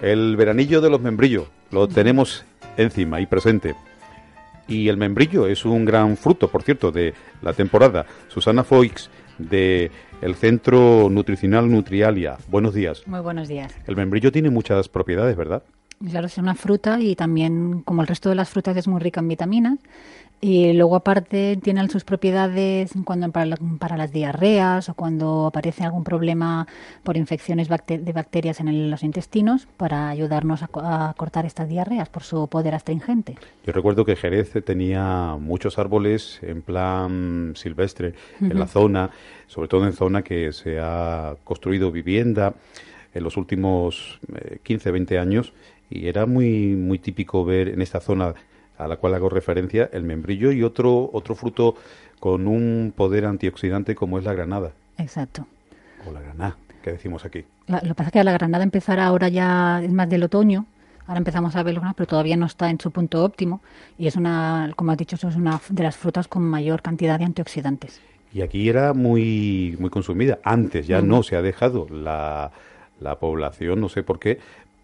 El veranillo de los membrillos lo tenemos encima y presente. Y el membrillo es un gran fruto, por cierto, de la temporada. Susana Foix, de el Centro Nutricional Nutrialia. Buenos días. Muy buenos días. El membrillo tiene muchas propiedades, ¿verdad? Claro, es una fruta y también, como el resto de las frutas, es muy rica en vitaminas. Y luego, aparte, tiene sus propiedades cuando para, para las diarreas o cuando aparece algún problema por infecciones de bacterias en los intestinos para ayudarnos a, cortar estas diarreas por su poder astringente. Yo recuerdo que Jerez tenía muchos árboles en plan silvestre en la zona, sobre todo en zona que se ha construido vivienda en los últimos 15, eh, 20 años y era muy muy típico ver en esta zona a la cual hago referencia el membrillo y otro otro fruto con un poder antioxidante como es la granada. Exacto. O la granada, que decimos aquí. lo que pasa es que la granada empezará ahora ya es más del otoño. Ahora empezamos a verlo, pero todavía no está en su punto óptimo y es una, como has dicho, es una de las frutas con mayor cantidad de antioxidantes. Y aquí era muy muy consumida. Antes ya no se ha dejado la la población, no sé por qué,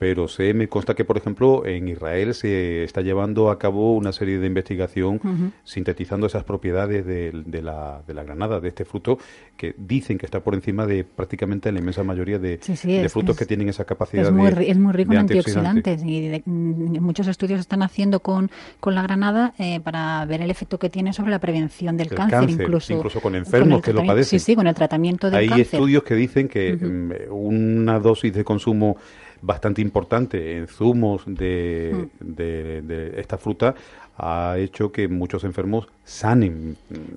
pero sé, me consta que, por ejemplo, en Israel se está llevando a cabo una serie de investigación sintetizando esas propiedades de, la, de, la, granada, de este fruto, que dicen que está por encima de prácticamente la inmensa mayoría de, frutos que tienen esa capacidad es muy, de Es muy rico en antioxidantes y mm, muchos estudios están haciendo con, con la granada eh, para ver el efecto que tiene sobre la prevención del cáncer, incluso, incluso con enfermos que lo padecen. Sí, sí, con el tratamiento del cáncer. Hay estudios que dicen que mm, una dosis de consumo bastante importante en zumos de, mm. de, esta fruta ha hecho que muchos enfermos sanen.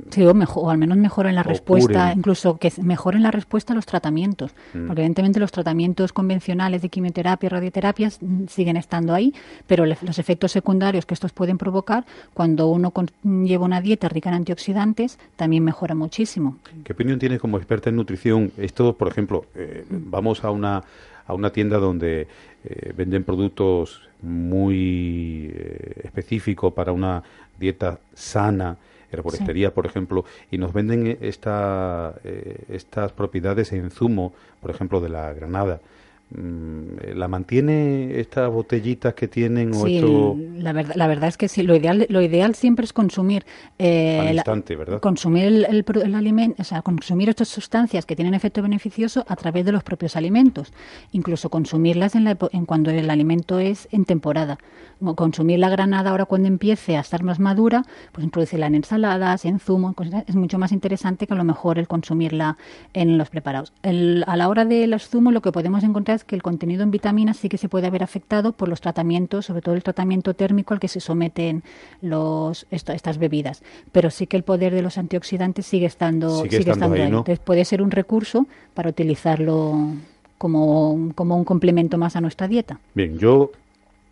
Sí, o, mejor, o al menos mejoren la respuesta, incluso que mejoren la respuesta a los tratamientos. Mm. Porque evidentemente los tratamientos convencionales de quimioterapia y radioterapias mm, siguen estando ahí, pero los efectos secundarios que estos pueden provocar cuando uno lleva una dieta rica en antioxidantes también mejora muchísimo. ¿Qué opinión tienes como experta en nutrición? Esto, por ejemplo, eh, vamos a una a una tienda donde eh, venden productos muy eh, específicos para una dieta sana, herboristería, por ejemplo, y nos venden esta, eh, estas propiedades en zumo, por ejemplo, de la granada. Mm, ¿La mantiene estas botellitas que tienen? O sí, la, verdad, la verdad es que sí, lo ideal, lo ideal siempre es consumir. Eh, instante, ¿verdad? Consumir el, el, alimento, o sea, consumir estas sustancias que tienen efecto beneficioso a través de los propios alimentos. Incluso consumirlas en, la, en cuando el alimento es en temporada. Consumir la granada ahora cuando empiece a estar más madura, pues introducirla en ensaladas, en zumo, es mucho más interesante que a lo mejor el consumirla en los preparados. a la hora de los zumos lo que podemos encontrar que el contenido en vitaminas sí que se puede haber afectado por los tratamientos, sobre todo el tratamiento térmico al que se someten los, estas bebidas. Pero sí que el poder de los antioxidantes sigue estando, sigue, estando, ahí. Entonces puede ser un recurso para utilizarlo como, como un complemento más a nuestra dieta. Bien, yo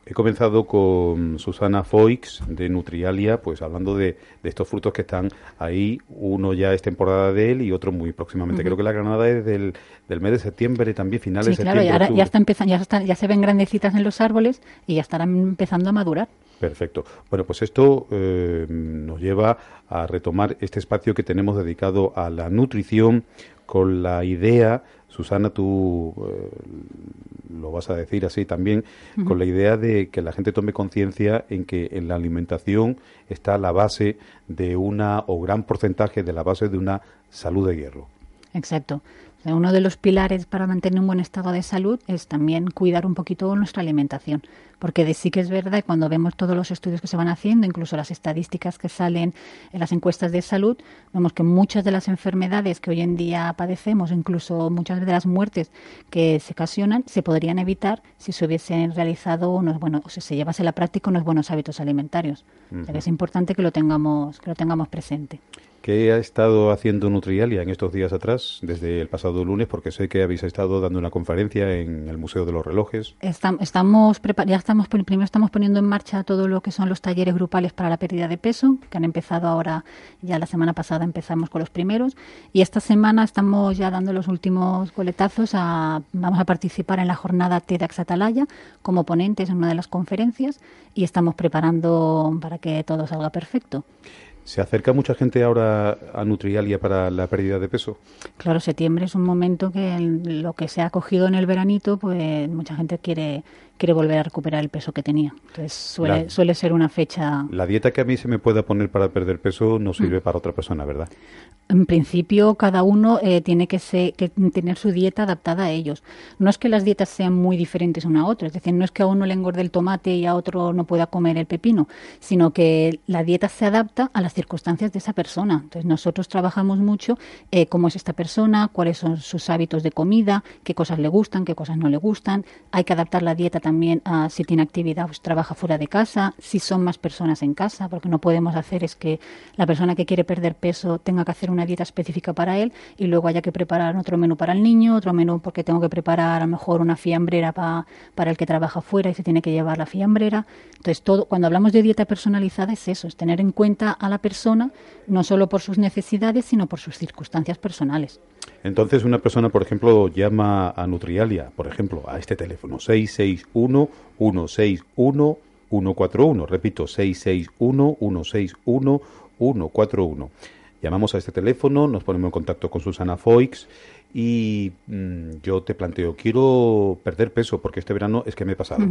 He comenzado con Susana Foix de Nutrialia, pues hablando de, estos frutos que están ahí. Uno ya es temporada de él y otro muy próximamente. Creo que la granada es del, mes de septiembre, también finales de septiembre. Claro, ya, está empezando, ya, ya se ven grandecitas en los árboles y ya estarán empezando a madurar. Perfecto. Bueno, pues esto eh, nos lleva a retomar este espacio que tenemos dedicado a la nutrición con la idea Susana, tú eh, lo vas a decir así también, con la idea de que la gente tome conciencia en que en la alimentación está la base de una, o gran porcentaje de la base de una salud de hierro. Exacto. Uno de los pilares para mantener un buen estado de salud es también cuidar un poquito nuestra alimentación, porque de sí que es verdad cuando vemos todos los estudios que se van haciendo, incluso las estadísticas que salen en las encuestas de salud, vemos que muchas de las enfermedades que hoy en día padecemos, incluso muchas de las muertes que se ocasionan, se podrían evitar si se hubiesen realizado unos buenos, o si se llevase a la práctica unos buenos hábitos alimentarios. es importante que lo tengamos, que lo tengamos presente. ¿Qué ha estado haciendo Nutrialia en estos días atrás, desde el pasado lunes? Porque sé que habéis estado dando una conferencia en el Museo de los Relojes. estamos ya estamos primero estamos poniendo en marcha todo lo que son los talleres grupales para la pérdida de peso, que han empezado ahora, ya la semana pasada empezamos con los primeros, y esta semana estamos ya dando los últimos coletazos. A, vamos a participar en la jornada TEDx Atalaya como ponentes en una de las conferencias y estamos preparando para que todo salga perfecto. ¿Se acerca mucha gente ahora a Nutrialia para la pérdida de peso? Claro, septiembre es un momento que lo que se ha cogido en el veranito, pues mucha gente quiere quiere volver a recuperar el peso que tenía. Entonces suele, suele ser una fecha... La dieta que a mí se me pueda poner para perder peso no sirve mm. para otra persona, ¿verdad? En principio, cada uno eh, tiene que, que, tener su dieta adaptada a ellos. No es que las dietas sean muy diferentes una a otra, es decir, no es que a uno le engorde el tomate y a otro no pueda comer el pepino, sino que la dieta se adapta a las circunstancias de esa persona. Entonces, nosotros trabajamos mucho eh, cómo es esta persona, cuáles son sus hábitos de comida, qué cosas le gustan, qué cosas no le gustan. Hay que adaptar la dieta también a si tiene actividad, pues trabaja fuera de casa, si son más personas en casa, porque no podemos hacer es que la persona que quiere perder peso tenga que hacer una dieta específica para él y luego haya que preparar otro menú para el niño, otro menú porque tengo que preparar a lo mejor una fiambrera para el que trabaja fuera y se tiene que llevar la fiambrera. Entonces, todo, cuando hablamos de dieta personalizada es eso, es tener en cuenta a la persona no solo por sus necesidades, sino por sus circunstancias personales. Entonces, una persona, por ejemplo, llama a Nutrialia, por ejemplo, a este teléfono 661 161 141, repito, 661 161 141. Llamamos a este teléfono, nos ponemos en contacto con Susana Foix y mm, yo te planteo, quiero perder peso porque este verano es que me he pasado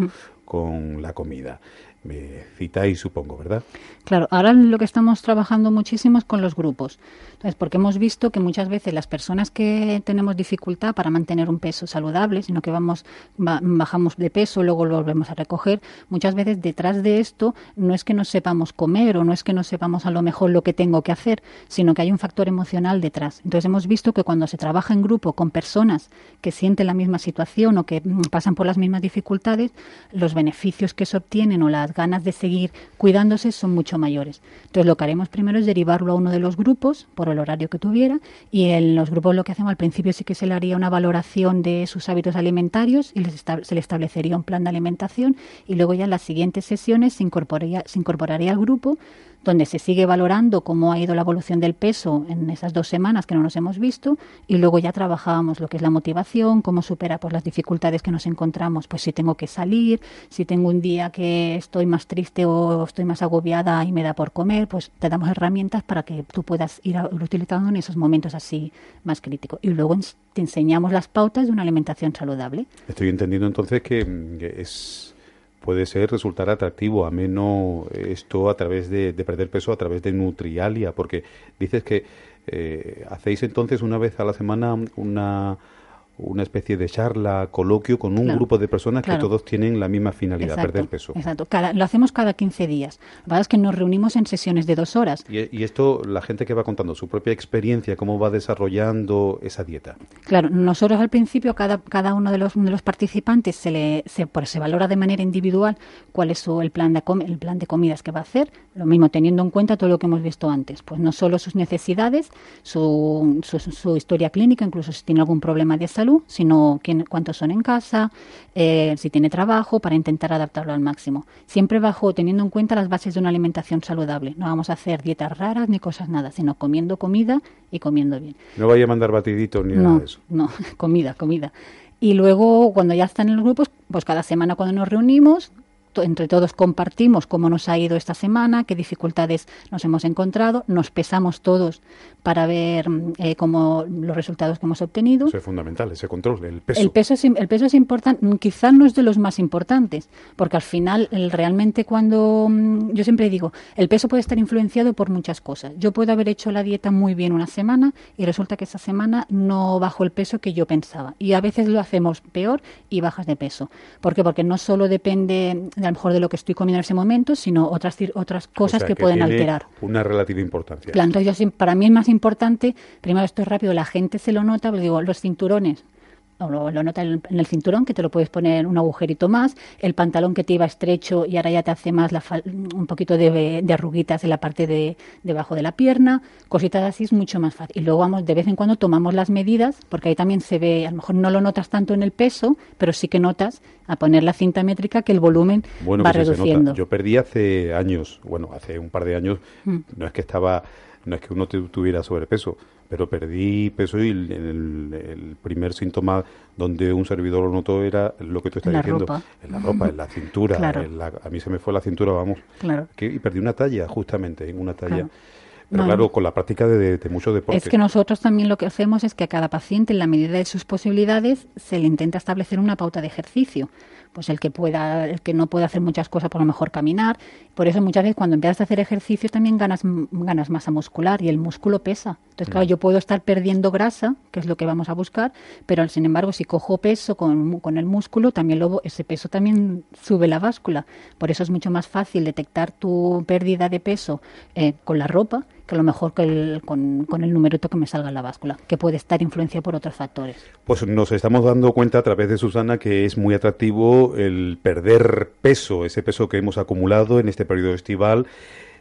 con la comida. Me citáis, supongo, ¿verdad? Claro, ahora lo que estamos trabajando muchísimo es con los grupos. Entonces, porque hemos visto que muchas veces las personas que tenemos dificultad para mantener un peso saludable, sino que vamos bajamos de peso, luego lo volvemos a recoger, muchas veces detrás de esto no es que no sepamos comer o no es que no sepamos a lo mejor lo que tengo que hacer, sino que hay un factor emocional detrás. Entonces, hemos visto que cuando se trabaja en grupo con personas que sienten la misma situación o que pasan por las mismas dificultades, los beneficios que se obtienen o las ganas de seguir cuidándose son mucho mayores. Entonces lo que haremos primero es derivarlo a uno de los grupos por el horario que tuviera y en los grupos lo que hacemos al principio sí que se le haría una valoración de sus hábitos alimentarios y se le establecería un plan de alimentación y luego ya en las siguientes sesiones se incorporaría, se incorporaría al grupo donde se sigue valorando cómo ha ido la evolución del peso en esas dos semanas que no nos hemos visto y luego ya trabajábamos lo que es la motivación, cómo supera pues, las dificultades que nos encontramos, pues si tengo que salir, si tengo un día que estoy más triste o estoy más agobiada y me da por comer, pues te damos herramientas para que tú puedas ir utilizando en esos momentos así más críticos. Y luego te enseñamos las pautas de una alimentación saludable. Estoy entendiendo entonces que es puede ser resultar atractivo, a menos esto a través de, perder peso, a través de Nutrialia, porque dices que eh, hacéis entonces una vez a la semana una una especie de charla, coloquio con un grupo de personas que todos tienen la misma finalidad, perder peso. Exacto, lo hacemos cada 15 días. La verdad es que nos reunimos en sesiones de dos horas. Y, esto, la gente que va contando su propia experiencia, cómo va desarrollando esa dieta. Claro, nosotros al principio, cada, cada uno de los, de los participantes se, le, se, pues, se valora de manera individual cuál es su, el, plan de, el plan de comidas que va a hacer, lo mismo teniendo en cuenta todo lo que hemos visto antes, pues no solo sus necesidades, su, su, su historia clínica, incluso si tiene algún problema de salud, sino quién, cuántos son en casa, eh, si tiene trabajo, para intentar adaptarlo al máximo. Siempre bajo teniendo en cuenta las bases de una alimentación saludable. No vamos a hacer dietas raras ni cosas nada, sino comiendo comida y comiendo bien. No vaya a mandar batiditos ni nada de eso. No, comida, comida. Y luego, cuando ya están en los grupos, pues cada semana cuando nos reunimos, entre todos compartimos cómo nos ha ido esta semana, qué dificultades nos hemos encontrado, nos pesamos todos para ver eh, cómo los resultados que hemos obtenido. Eso es fundamental, ese control, el peso. El peso es, el peso es importante, quizás no es de los más importantes, porque al final realmente cuando, mm, yo siempre digo, el peso puede estar influenciado por muchas cosas. Yo puedo haber hecho la dieta muy bien una semana y resulta que esa semana no bajo el peso que yo pensaba. Y a veces lo hacemos peor y bajas de peso. ¿Por qué? Porque no solo depende a lo mejor de lo que estoy comiendo en ese momento, sino otras otras cosas que, pueden alterar. Una relativa importancia. Claro, entonces yo, para mí es más importante, primero esto es rápido, la gente se lo nota, pero digo, los cinturones o lo, nota en el, cinturón, que te lo puedes poner un agujerito más, el pantalón que te iba estrecho y ahora ya te hace más un poquito de, arruguitas en la parte de debajo de la pierna, cositas así es mucho más fácil. Y luego vamos, de vez en cuando tomamos las medidas, porque ahí también se ve, a lo mejor no lo notas tanto en el peso, pero sí que notas a poner la cinta métrica que el volumen va pues reduciendo. Yo perdí hace años, bueno, hace un par de años, mm. no es que estaba, no es que uno tuviera sobrepeso, pero perdí peso y el, primer síntoma donde un servidor lo notó era lo que tú estás diciendo, en la ropa, en la cintura, a mí se me fue la cintura, vamos, y perdí una talla justamente, en una talla. Pero claro, con la práctica de, de, muchos deportes. Es que nosotros también lo que hacemos es que a cada paciente, en la medida de sus posibilidades, se le intenta establecer una pauta de ejercicio pues el que pueda, el que no puede hacer muchas cosas, por lo mejor caminar. Por eso muchas veces cuando empiezas a hacer ejercicio también ganas, ganas masa muscular y el músculo pesa. Entonces, claro, yo puedo estar perdiendo grasa, que es lo que vamos a buscar, pero sin embargo, si cojo peso con, con el músculo, también luego ese peso también sube la báscula. Por eso es mucho más fácil detectar tu pérdida de peso eh, con la ropa que a lo mejor que con, con, el numerito que me salga en la báscula, que puede estar influenciado por otros factores. Pues nos estamos dando cuenta a través de Susana que es muy atractivo el perder peso, ese peso que hemos acumulado en este periodo estival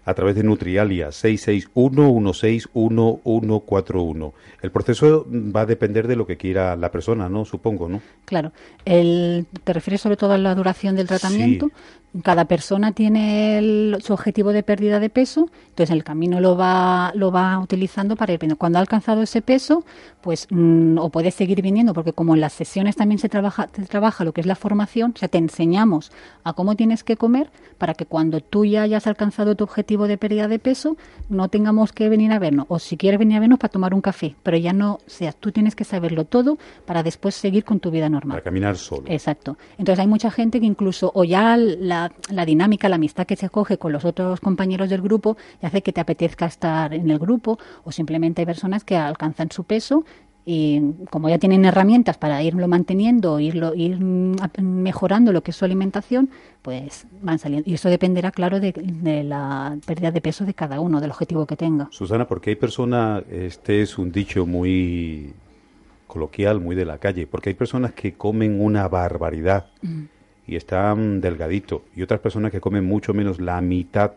a través de Nutrialia 661-161-141. El proceso va a depender de lo que quiera la persona, ¿no? Supongo, ¿no? Claro. El, ¿Te refieres sobre todo a la duración del tratamiento? Cada persona tiene su objetivo de pérdida de peso, entonces el camino lo va, lo va utilizando para ir viendo. Cuando ha alcanzado ese peso, pues mm, o puedes seguir viniendo, porque como en las sesiones también se trabaja, se trabaja lo que es la formación, o sea, te enseñamos a cómo tienes que comer para que cuando tú ya hayas alcanzado tu objetivo de pérdida de peso, no tengamos que venir a vernos, o si quieres venir a vernos para tomar un café, pero ya no, o sea, tú tienes que saberlo todo para después seguir con tu vida normal. Para caminar solo. Exacto. Entonces hay mucha gente que incluso, o ya la la, dinámica, la amistad que se coge con los otros compañeros del grupo y hace que te apetezca estar en el grupo o simplemente hay personas que alcanzan su peso y como ya tienen herramientas para irlo manteniendo, irlo, ir mejorando lo que es su alimentación, pues van saliendo. Y eso dependerá, claro, de, de, la pérdida de peso de cada uno, del objetivo que tenga. Susana, porque hay personas, este es un dicho muy coloquial, muy de la calle, porque hay personas que comen una barbaridad. Mm y están delgadito y otras personas que comen mucho menos la mitad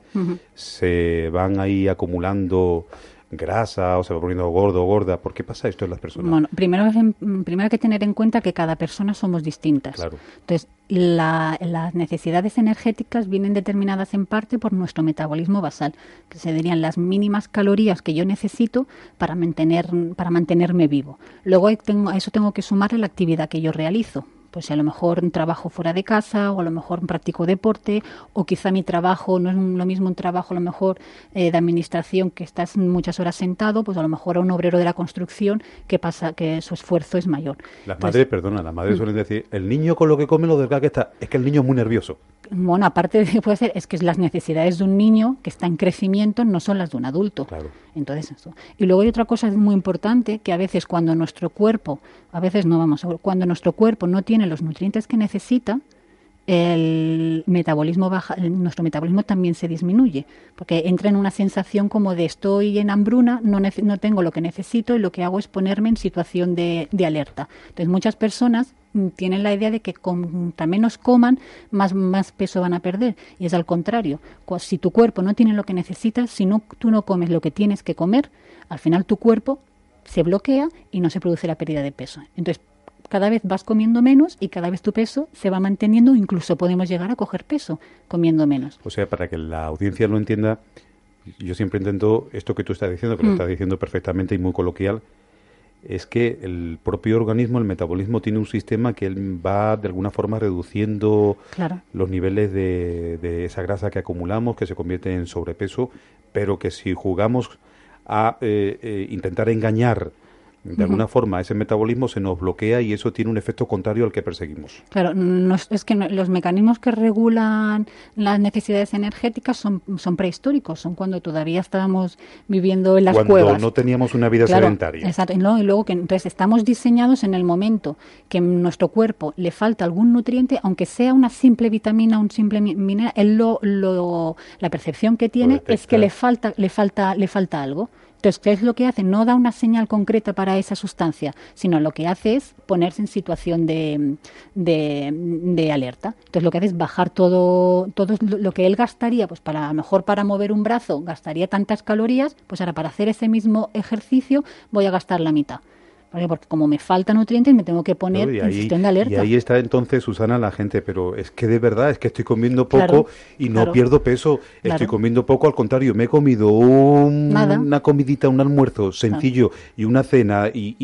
se van ahí acumulando grasa o se va poniendo gordo o gorda. ¿Por qué pasa esto en las personas? Bueno, primero, primero hay que tener en cuenta que cada persona somos distintas. Entonces, las necesidades energéticas vienen determinadas en parte por nuestro metabolismo basal, que se dirían las mínimas calorías que yo necesito para, mantener, para mantenerme vivo. Luego tengo, a eso tengo que sumarle la actividad que yo realizo pues a lo mejor trabajo fuera de casa o a lo mejor practico deporte o quizá mi trabajo no es lo mismo un trabajo a lo mejor eh, de administración que estás muchas horas sentado, pues a lo mejor a un obrero de la construcción que pasa que su esfuerzo es mayor. Las madres, perdona, las madres mm. suelen decir, el niño con lo que come lo delgado que está, es que el niño es muy nervioso. Bueno, aparte de que puede ser, es que las necesidades de un niño que está en crecimiento no son las de un adulto. Claro. Entonces, eso. Y luego hay otra cosa muy importante, que a veces cuando nuestro cuerpo, a veces no vamos, cuando nuestro cuerpo no tiene los nutrientes que necesita, el metabolismo baja, nuestro metabolismo también se disminuye, porque entra en una sensación como de estoy en hambruna, no, no tengo lo que necesito y lo que hago es ponerme en situación de, alerta. Entonces muchas personas mm, tienen la idea de que con menos coman, más, más peso van a perder. Y es al contrario. Si tu cuerpo no tiene lo que necesitas, si no, tú no comes lo que tienes que comer, al final tu cuerpo se bloquea y no se produce la pérdida de peso. Entonces, cada vez vas comiendo menos y cada vez tu peso se va manteniendo, incluso podemos llegar a coger peso comiendo menos. O sea, para que la audiencia lo entienda, yo siempre intento esto que tú estás diciendo, que lo mm. estás diciendo perfectamente y muy coloquial, es que el propio organismo, el metabolismo, tiene un sistema que va de alguna forma reduciendo los niveles de, de, esa grasa que acumulamos, que se convierte en sobrepeso, pero que si jugamos a eh, eh, intentar engañar de alguna forma ese metabolismo se nos bloquea y eso tiene un efecto contrario al que perseguimos. Claro, es que los mecanismos que regulan las necesidades energéticas son, son prehistóricos, son cuando todavía estábamos viviendo en las cuando cuevas. Cuando no teníamos una vida sedentaria. Exacto, y luego, que entonces estamos diseñados en el momento que en nuestro cuerpo le falta algún nutriente, aunque sea una simple vitamina, un simple mineral, él lo, la percepción que tiene es que le falta, le falta, le falta algo Entonces, ¿qué es lo que hace? No da una señal concreta para esa sustancia, sino lo que hace es ponerse en situación de, de, alerta. Entonces, lo que hace es bajar todo, todo lo que él gastaría, pues para a lo mejor para mover un brazo gastaría tantas calorías, pues ahora para hacer ese mismo ejercicio voy a gastar la mitad. Porque como me falta nutrientes me tengo que poner en situación de alerta. Y ahí está entonces, Susana, la gente, pero es que de verdad, es que estoy comiendo poco y no pierdo peso, estoy comiendo poco, al contrario, me he comido una comidita, un almuerzo sencillo y una cena y,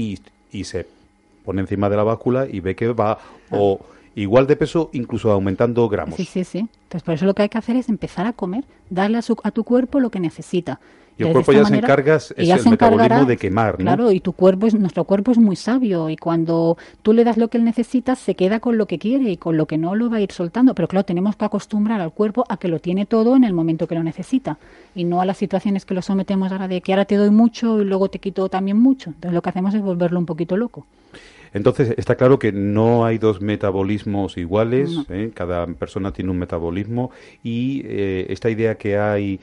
y, se pone encima de la báscula y ve que va o igual de peso, incluso aumentando gramos. Sí, sí, sí. Entonces, por eso lo que hay que hacer es empezar a comer, darle a, a tu cuerpo lo que necesita. Y el cuerpo ya se encarga, es el metabolismo de quemar, ¿no? Claro, y tu cuerpo es, nuestro cuerpo es muy sabio y cuando tú le das lo que él necesita, se queda con lo que quiere y con lo que no lo va a ir soltando. Pero claro, tenemos que acostumbrar al cuerpo a que lo tiene todo en el momento que lo necesita y no a las situaciones que lo sometemos ahora de que ahora te doy mucho y luego te quito también mucho. Entonces lo que hacemos es volverlo un poquito loco. Entonces, está claro que no hay dos metabolismos iguales, ¿eh? cada persona tiene un metabolismo y eh, esta idea que hay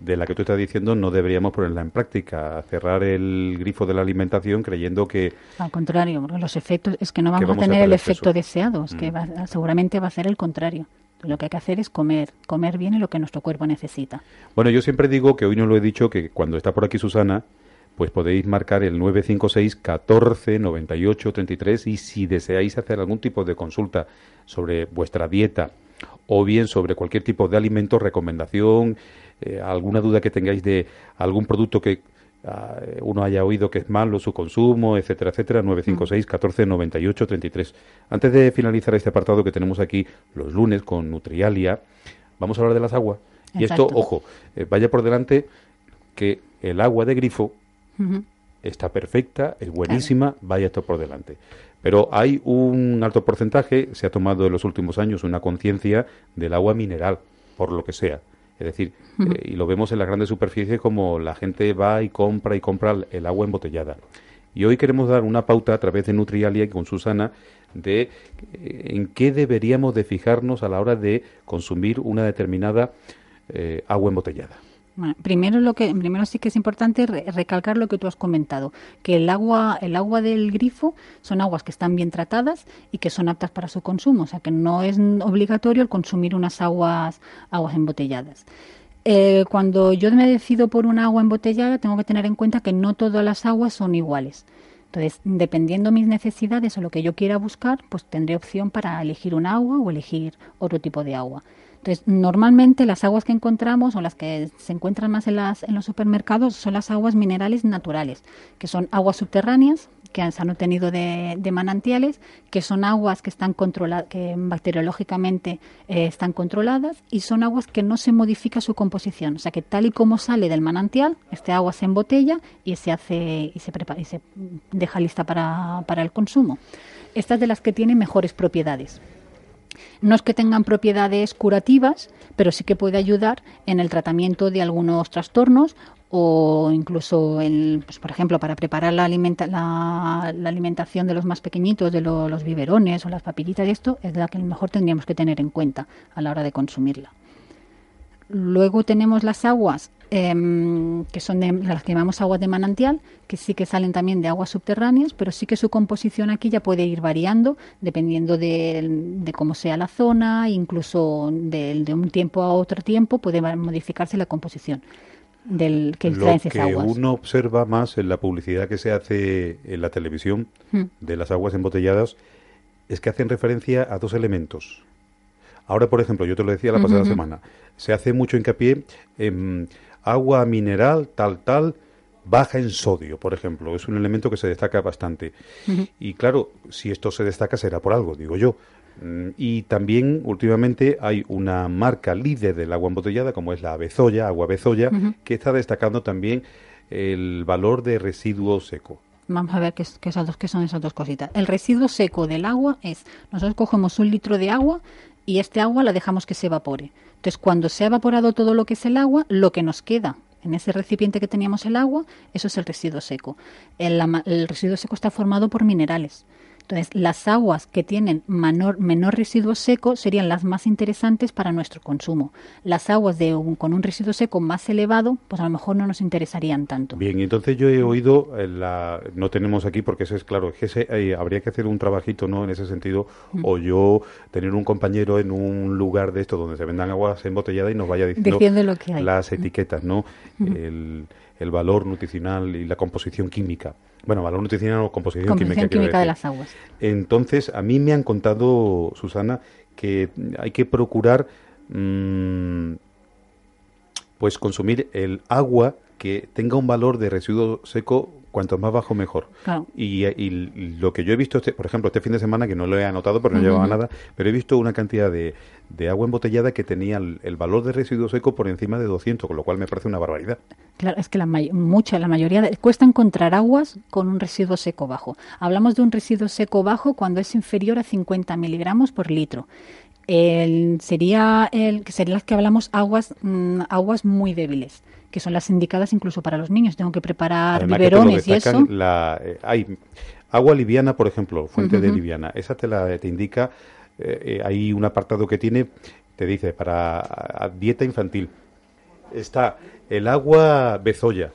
de la que tú estás diciendo no deberíamos ponerla en práctica, cerrar el grifo de la alimentación creyendo que... Al contrario, los efectos es que no vamos, a tener el efecto deseado, es que mm. seguramente va a ser el contrario. Lo que hay que hacer es comer, comer bien y lo que nuestro cuerpo necesita. Bueno, yo siempre digo que hoy no lo he dicho, que cuando está por aquí Susana, pues podéis marcar el 956 14 98 33 y si deseáis hacer algún tipo de consulta sobre vuestra dieta o bien sobre cualquier tipo de alimento, recomendación, eh, alguna duda que tengáis de algún producto que ah, uno haya oído que es malo su consumo, etcétera, etcétera, 956 14 98 33. Antes de finalizar este apartado que tenemos aquí los lunes con Nutrialia, vamos a hablar de las aguas. Y esto, ojo, eh, vaya por delante que el agua de grifo está perfecta, es buenísima, vaya esto por delante. Pero hay un alto porcentaje, se ha tomado en los últimos años una conciencia del agua mineral, por lo que sea. Es decir, eh, y lo vemos en las grandes superficies como la gente va y compra y compra el agua embotellada. Y hoy queremos dar una pauta a través de Nutrialia y con Susana de eh, en qué deberíamos de fijarnos a la hora de consumir una determinada eh, agua embotellada. Bueno, primero lo que primero sí que es importante recalcar lo que tú has comentado, que el agua el agua del grifo son aguas que están bien tratadas y que son aptas para su consumo, o sea que no es obligatorio el consumir unas aguas aguas embotelladas. Eh, cuando yo me decido por una agua embotellada, tengo que tener en cuenta que no todas las aguas son iguales. Entonces, dependiendo mis necesidades o lo que yo quiera buscar, pues tendré opción para elegir un agua o elegir otro tipo de agua. Entonces, normalmente las aguas que encontramos o las que se encuentran más en, las, en los supermercados son las aguas minerales naturales, que son aguas subterráneas que se han obtenido de, manantiales, que son aguas que están controladas, que bacteriológicamente eh, están controladas y son aguas que no se modifica su composición, o sea que tal y como sale del manantial, este agua se embotella y se hace y se prepara y se deja lista para, para el consumo. Estas de las que tienen mejores propiedades. No es que tengan propiedades curativas, pero sí que puede ayudar en el tratamiento de algunos trastornos o incluso, pues, por ejemplo, para preparar la, la, alimentación de los más pequeñitos, de los biberones o las papillitas, y esto es la que mejor tendríamos que tener en cuenta a la hora de consumirla. Luego tenemos las aguas Em, que son de, las que llamamos aguas de manantial, que sí que salen también de aguas subterráneas, pero sí que su composición aquí ya puede ir variando dependiendo de, cómo sea la zona, incluso de, un tiempo a otro tiempo puede modificarse la composición del que Lo que uno observa más en la publicidad que se hace en la televisión hmm. de las aguas embotelladas es que hacen referencia a dos elementos. Ahora, por ejemplo, yo te lo decía la pasada semana, se hace mucho hincapié en agua mineral tal tal baja en sodio, por ejemplo, es un elemento que se destaca bastante. Y claro, si esto se destaca será por algo, digo yo. Mm, y también últimamente hay una marca líder del agua embotellada, como es la Bezoya, agua Bezoya, que está destacando también el valor de residuo seco. Vamos a ver qué, qué son esas dos cositas. El residuo seco del agua es, nosotros cogemos un litro de agua y este agua la dejamos que se evapore. Entonces, cuando se ha evaporado todo lo que es el agua, lo que nos queda en ese recipiente que teníamos el agua, eso es el residuo seco. El, residuo seco está formado por minerales. Entonces, las aguas que tienen menor, menor residuo seco serían las más interesantes para nuestro consumo. Las aguas de con un residuo seco más elevado, pues a lo mejor no nos interesarían tanto. Bien, entonces yo he oído, eh, la, no tenemos aquí porque ese es claro, que ese, eh, habría que hacer un trabajito ¿no? en ese sentido, o yo tener un compañero en un lugar de esto donde se vendan aguas embotelladas y nos vaya diciendo lo que hay. las etiquetas, ¿no? el, el valor nutricional y la composición química. Bueno, valor nutricional o composición, química. de las aguas. Entonces, a mí me han contado, Susana, que hay que procurar mm, pues consumir el agua que tenga un valor de residuo seco cuanto más bajo mejor. Y, lo que yo he visto, este, por ejemplo, este fin de semana, que no lo he anotado porque no llevaba nada, pero he visto una cantidad de, de agua embotellada que tenía el, valor de residuo seco por encima de 200, con lo cual me parece una barbaridad. Claro, es que la, mucha, la mayoría, cuesta encontrar aguas con un residuo seco bajo. Hablamos de un residuo seco bajo cuando es inferior a 50 miligramos por litro. El, sería el, serían las que hablamos aguas, mm, aguas muy débiles que son las indicadas incluso para los niños. Tengo que preparar biberones y eso. La, eh, hay agua liviana, por ejemplo, fuente de liviana. Esa te la te indica. Eh, eh, hay un apartado que tiene, te dice para dieta infantil. Está el agua bezoya.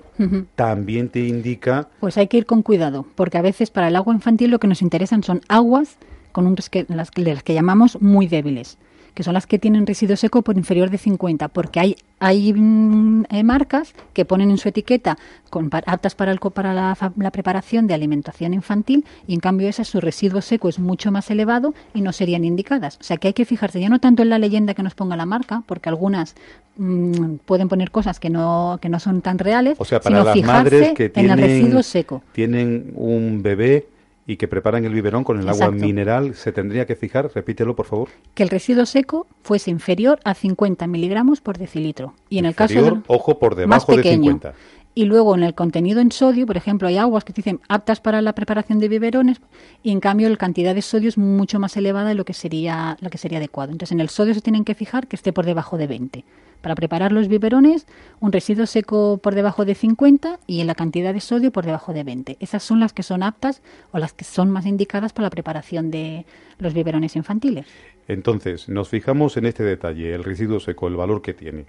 También te indica. Pues hay que ir con cuidado, porque a veces para el agua infantil lo que nos interesan son aguas con un, las, las que llamamos muy débiles que son las que tienen residuo seco por inferior de 50, porque hay, hay mm, eh, marcas que ponen en su etiqueta con, aptas para, el, para la, preparación de alimentación infantil y en cambio esa su residuo seco es mucho más elevado y no serían indicadas. O sea que hay que fijarse ya no tanto en la leyenda que nos ponga la marca, porque algunas mm, pueden poner cosas que no, que no son tan reales, o sea, para sino las madres que tienen, en el residuo seco. Tienen un bebé y que preparan el biberón con el agua mineral, se tendría que fijar, repítelo por favor. Que el residuo seco fuese inferior a 50 miligramos por decilitro. Y en el caso del ojo por debajo de 50. Y luego en el contenido en sodio, por ejemplo, hay aguas que dicen aptas para la preparación de biberones y en cambio la cantidad de sodio es mucho más elevada de lo que sería lo que sería adecuado. Entonces en el sodio se tienen que fijar que esté por debajo de 20 para preparar los biberones, un residuo seco por debajo de 50 y en la cantidad de sodio por debajo de 20. Esas son las que son aptas o las que son más indicadas para la preparación de los biberones infantiles. Entonces, nos fijamos en este detalle, el residuo seco, el valor que tiene.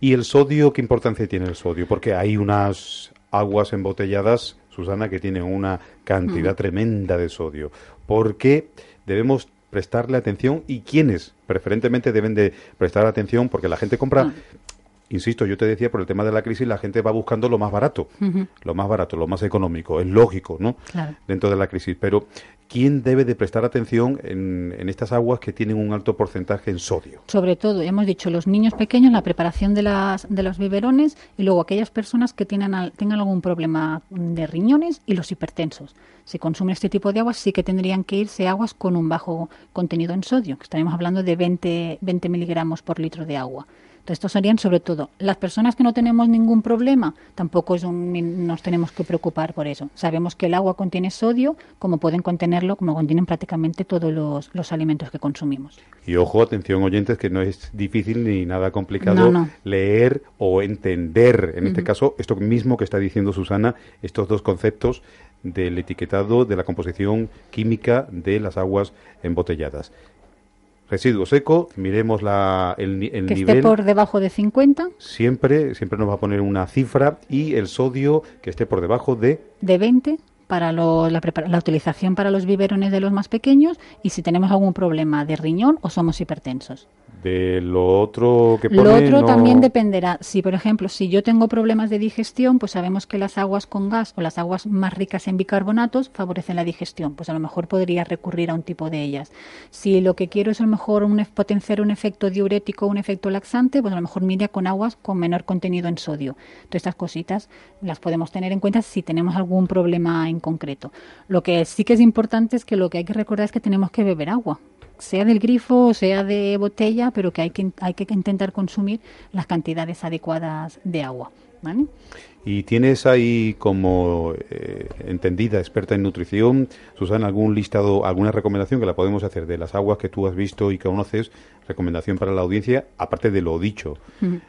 ¿Y el sodio, qué importancia tiene el sodio? Porque hay unas aguas embotelladas, Susana, que tienen una cantidad tremenda de sodio. ¿Por qué debemos prestarle atención y quiénes preferentemente deben de prestar atención porque la gente compra ah. Insisto, yo te decía, por el tema de la crisis, la gente va buscando lo más barato, lo más barato, lo más económico, es lógico, ¿no? Dentro de la crisis. Pero, ¿quién debe de prestar atención en, en, estas aguas que tienen un alto porcentaje en sodio? Sobre todo, hemos dicho, los niños pequeños, la preparación de, las, de los biberones y luego aquellas personas que tienen, tengan algún problema de riñones y los hipertensos si consumen este tipo de aguas, sí que tendrían que irse aguas con un bajo contenido en sodio, que estaremos hablando de 20, 20 miligramos por litro de agua. Entonces, estos serían sobre todo las personas que no tenemos ningún problema, tampoco es nos tenemos que preocupar por eso. Sabemos que el agua contiene sodio, como pueden contenerlo, como contienen prácticamente todos los, alimentos que consumimos. Y ojo, atención oyentes, que no es difícil ni nada complicado leer o entender, en este caso, esto mismo que está diciendo Susana, estos dos conceptos del etiquetado de la composición química de las aguas embotelladas. Residuo seco, miremos la, el, el que nivel. esté por debajo de 50. Siempre, siempre nos va a poner una cifra y el sodio que esté por debajo de. De 20 para la, la, utilización para los biberones de los más pequeños y si tenemos algún problema de riñón o somos hipertensos. De lo otro que pone, Lo otro también dependerá. Si, por ejemplo, si yo tengo problemas de digestión, pues sabemos que las aguas con gas o las aguas más ricas en bicarbonatos favorecen la digestión. Pues a lo mejor podría recurrir a un tipo de ellas. Si lo que quiero es a lo mejor un, potenciar un efecto diurético un efecto laxante, pues a lo mejor mira con aguas con menor contenido en sodio. Todas estas cositas las podemos tener en cuenta si tenemos algún problema en concreto. Lo que sí que es importante es que lo que hay que recordar es que tenemos que beber agua sea del grifo o sea de botella, pero que hay que, hay que intentar consumir las cantidades adecuadas de agua. Y tienes ahí como eh, entendida, experta en nutrición, Susana, algún listado, alguna recomendación que la podemos hacer de las aguas que tú has visto y que conoces, recomendación para la audiencia, aparte de lo dicho.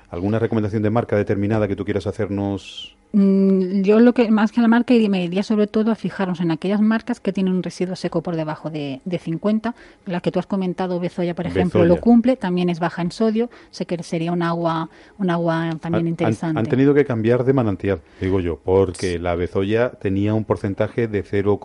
¿Alguna recomendación de marca determinada que tú quieras hacernos? Mm, yo lo que más que la marca me iría sobre todo a fijarnos en aquellas marcas que tienen un residuo seco por debajo de, de 50. La que tú has comentado, Bezoya, por ejemplo, lo cumple. También es baja en sodio. Sé que sería un agua, un agua también interesante. Han, tenido que cambiar de manantial, digo yo, porque la Bezoya tenía un porcentaje de 0,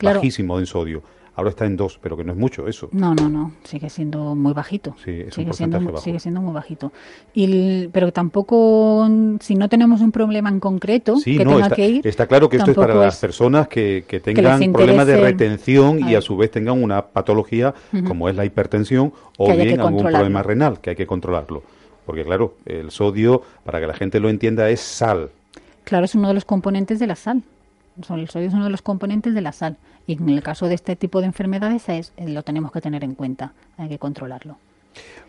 bajísimo en sodio Ahora está en 2, pero que no es mucho eso. No, no, no, sigue siendo muy bajito. Sí, es sigue, un siendo, bajo. sigue siendo muy bajito. Y pero tampoco, si no tenemos un problema en concreto que no, tenga está, que ir. Está claro que esto es para las personas que, que tengan problemas de retención y a su vez tengan una patología como es la hipertensión o bien algún problema renal que hay que controlarlo. Porque claro, el sodio, para que la gente lo entienda, es sal. Claro, es uno de los componentes de la sal. El sodio es uno de los componentes de la sal. Y en el caso de este tipo de enfermedades es, eh, lo tenemos que tener en cuenta, hay que controlarlo.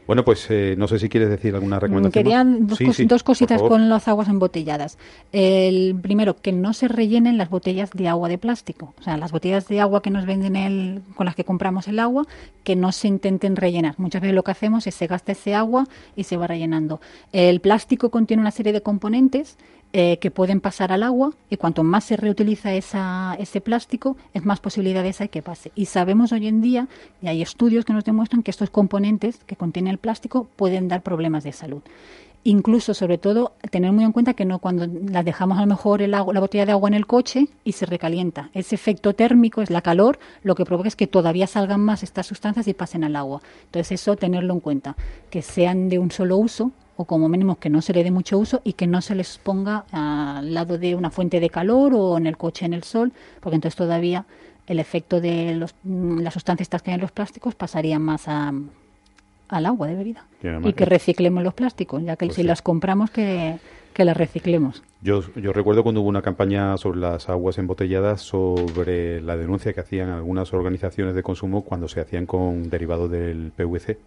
Bueno, pues eh, no sé si quieres decir alguna recomendación. Quería dos, cositas con las aguas embotelladas. El primero, que no se rellenen las botellas de agua de plástico. O sea, las botellas de agua que nos venden el, con las que compramos el agua, que no se intenten rellenar. Muchas veces lo que hacemos es se gasta ese agua y se va rellenando. El plástico contiene una serie de componentes eh, que pueden pasar al agua y cuanto más se reutiliza esa, ese plástico, es más posibilidades hay que pase. Y sabemos hoy en día, y hay estudios que nos demuestran que estos componentes que contiene el plástico pueden dar problemas de salud. Incluso, sobre todo, tener muy en cuenta que no cuando la dejamos a lo mejor el agua, la botella de agua en el coche y se recalienta. Ese efecto térmico es la calor, lo que provoca es que todavía salgan más estas sustancias y pasen al agua. Entonces, eso tenerlo en cuenta, que sean de un solo uso, o como mínimo que no se le dé mucho uso y que no se les ponga al lado de una fuente de calor o en el coche en el sol, porque entonces todavía el efecto de los, mm, las sustancias que hay en los plásticos pasaría más a, al agua de bebida. Y, que reciclemos los plásticos, ya que pues si las compramos que, que las reciclemos. Yo, yo recuerdo cuando hubo una campaña sobre las aguas embotelladas, sobre la denuncia que hacían algunas organizaciones de consumo cuando se hacían con derivados del PVC.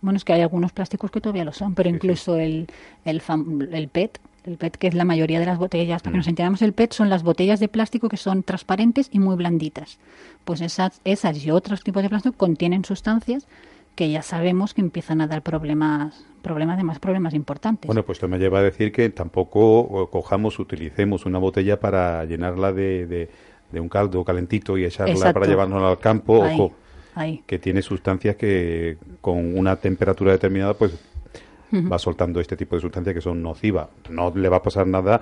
Bueno, es que hay algunos plásticos que todavía lo son, pero incluso el, el, el PET, el PET que es la mayoría de las botellas, para que nos mm. enteramos, el PET son las botellas de plástico que son transparentes y muy blanditas. Pues esas, esas y otros tipos de plástico contienen sustancias que ya sabemos que empiezan a dar problemas, problemas de más problemas importantes. Bueno, pues esto me lleva a decir que tampoco cojamos, utilicemos una botella para llenarla de, de, un caldo calentito y echarla para llevárnosla al campo. Ojo, que tiene sustancias que con una temperatura determinada pues va soltando este tipo de sustancias que son nocivas. No le va a pasar nada,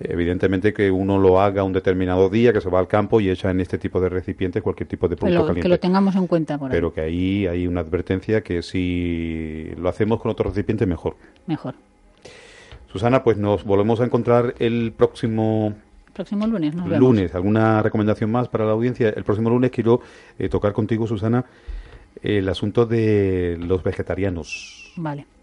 evidentemente, que uno lo haga un determinado día, que se va al campo y echa en este tipo de recipientes cualquier tipo de producto caliente. Que lo tengamos en cuenta por Pero que ahí hay una advertencia que si lo hacemos con otro recipiente, mejor. Mejor. Susana, pues nos volvemos a encontrar el próximo próximo lunes. Nos vemos. Lunes, ¿alguna recomendación más para la audiencia? El próximo lunes quiero eh, tocar contigo, Susana, el asunto de los vegetarianos. Vale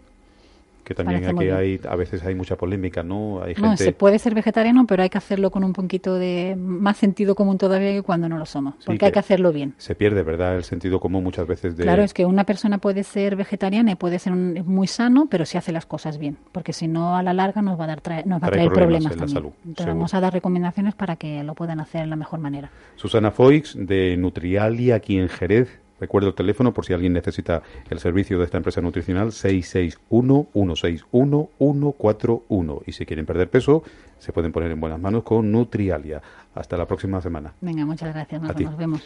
que también aquí hay, a veces hay mucha polémica, ¿no? Hay gente... se puede ser vegetariano, pero hay que hacerlo con un poquito de más sentido común todavía que cuando no lo somos, porque hay que hacerlo bien. Se pierde, ¿verdad? El sentido común muchas veces de... Claro, es que una persona puede ser vegetariana y puede ser muy sano, pero si hace las cosas bien, porque si no a la larga nos va a, dar nos va a traer problemas, también. Salud, Entonces vamos a dar recomendaciones para que lo puedan hacer de la mejor manera. Susana Foix, de Nutrialia, aquí en Jerez, Recuerdo el teléfono por si alguien necesita el servicio de esta empresa nutricional, 661-161-141. Y si quieren perder peso, se pueden poner en buenas manos con Nutrialia. Hasta la próxima semana. Venga, muchas gracias. nos vemos.